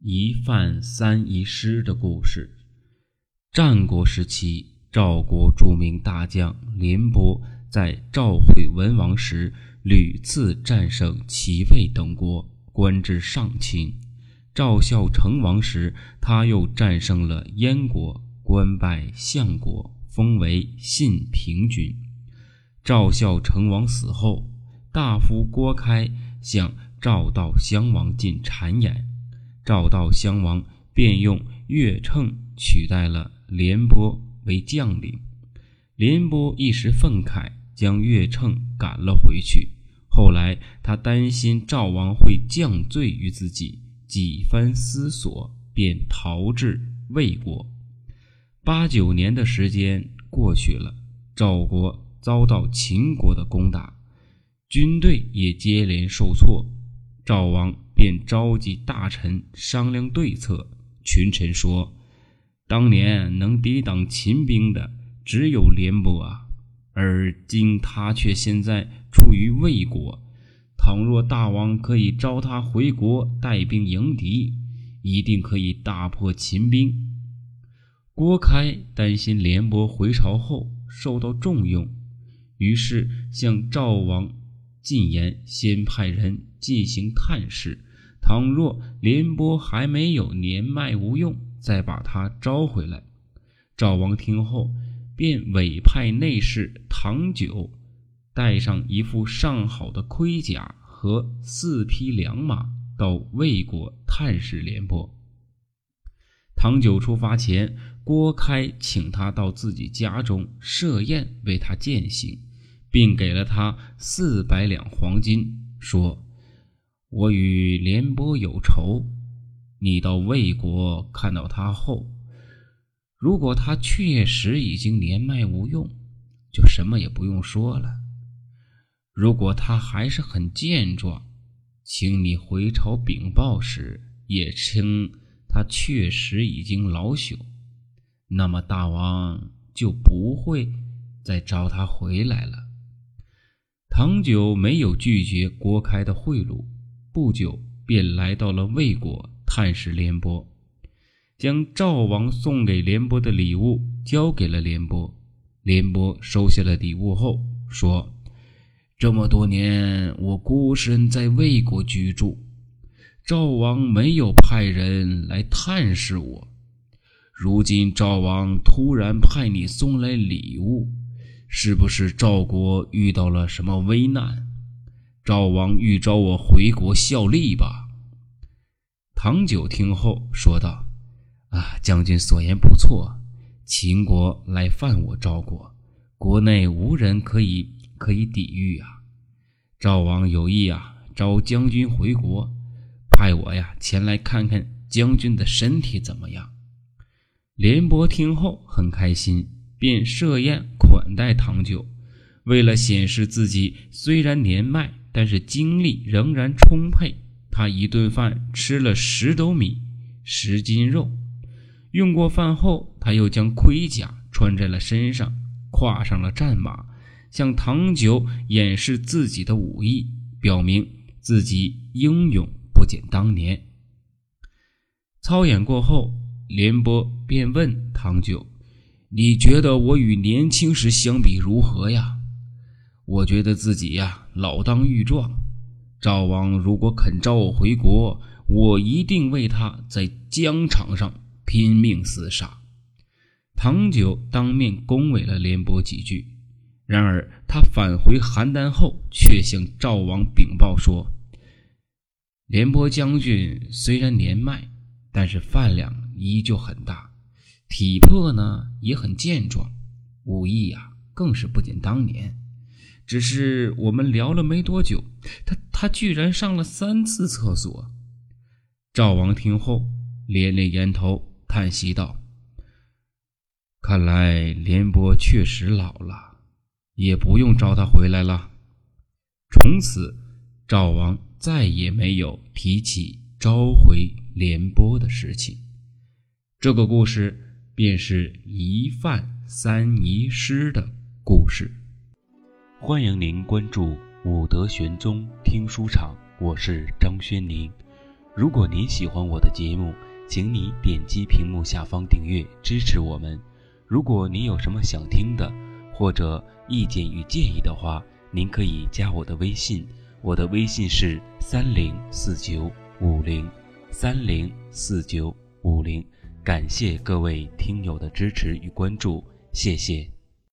一饭三遗失的故事。战国时期，赵国著名大将廉颇在赵惠文王时屡次战胜齐、魏等国，官至上卿；赵孝成王时，他又战胜了燕国，官拜相国，封为信平君。赵孝成王死后，大夫郭开向赵悼襄王进谗言。赵悼襄王便用乐乘取代了廉颇为将领，廉颇一时愤慨，将乐乘赶了回去。后来他担心赵王会降罪于自己，几番思索，便逃至魏国。八九年的时间过去了，赵国遭到秦国的攻打，军队也接连受挫，赵王。便召集大臣商量对策。群臣说：“当年能抵挡秦兵的只有廉颇啊，而今他却现在处于魏国。倘若大王可以召他回国带兵迎敌，一定可以大破秦兵。”郭开担心廉颇回朝后受到重用，于是向赵王进言，先派人进行探视。倘若廉颇还没有年迈无用，再把他招回来。赵王听后，便委派内侍唐九带上一副上好的盔甲和四匹良马，到魏国探视廉颇。唐九出发前，郭开请他到自己家中设宴为他饯行，并给了他四百两黄金，说。我与廉颇有仇，你到魏国看到他后，如果他确实已经年迈无用，就什么也不用说了；如果他还是很健壮，请你回朝禀报时也称他确实已经老朽，那么大王就不会再召他回来了。唐九没有拒绝郭开的贿赂。不久，便来到了魏国探视廉颇，将赵王送给廉颇的礼物交给了廉颇。廉颇收下了礼物后说：“这么多年，我孤身在魏国居住，赵王没有派人来探视我。如今赵王突然派你送来礼物，是不是赵国遇到了什么危难？”赵王欲召我回国效力吧？唐九听后说道：“啊，将军所言不错。秦国来犯我赵国，国内无人可以可以抵御啊。赵王有意啊，召将军回国，派我呀前来看看将军的身体怎么样。”廉颇听后很开心，便设宴款待唐九。为了显示自己虽然年迈，但是精力仍然充沛，他一顿饭吃了十斗米、十斤肉。用过饭后，他又将盔甲穿在了身上，跨上了战马，向唐九演示自己的武艺，表明自己英勇不减当年。操演过后，廉颇便问唐九：“你觉得我与年轻时相比如何呀？”我觉得自己呀老当益壮，赵王如果肯召我回国，我一定为他在疆场上拼命厮杀。唐九当面恭维了廉颇几句，然而他返回邯郸后，却向赵王禀报说：“廉颇将军虽然年迈，但是饭量依旧很大，体魄呢也很健壮，武艺呀更是不减当年。”只是我们聊了没多久，他他居然上了三次厕所。赵王听后连连摇头，叹息道：“看来廉颇确实老了，也不用召他回来了。”从此，赵王再也没有提起召回廉颇的事情。这个故事便是一饭三遗失的故事。欢迎您关注武德玄宗听书场，我是张轩宁。如果您喜欢我的节目，请你点击屏幕下方订阅支持我们。如果您有什么想听的，或者意见与建议的话，您可以加我的微信，我的微信是三零四九五零三零四九五零。感谢各位听友的支持与关注，谢谢。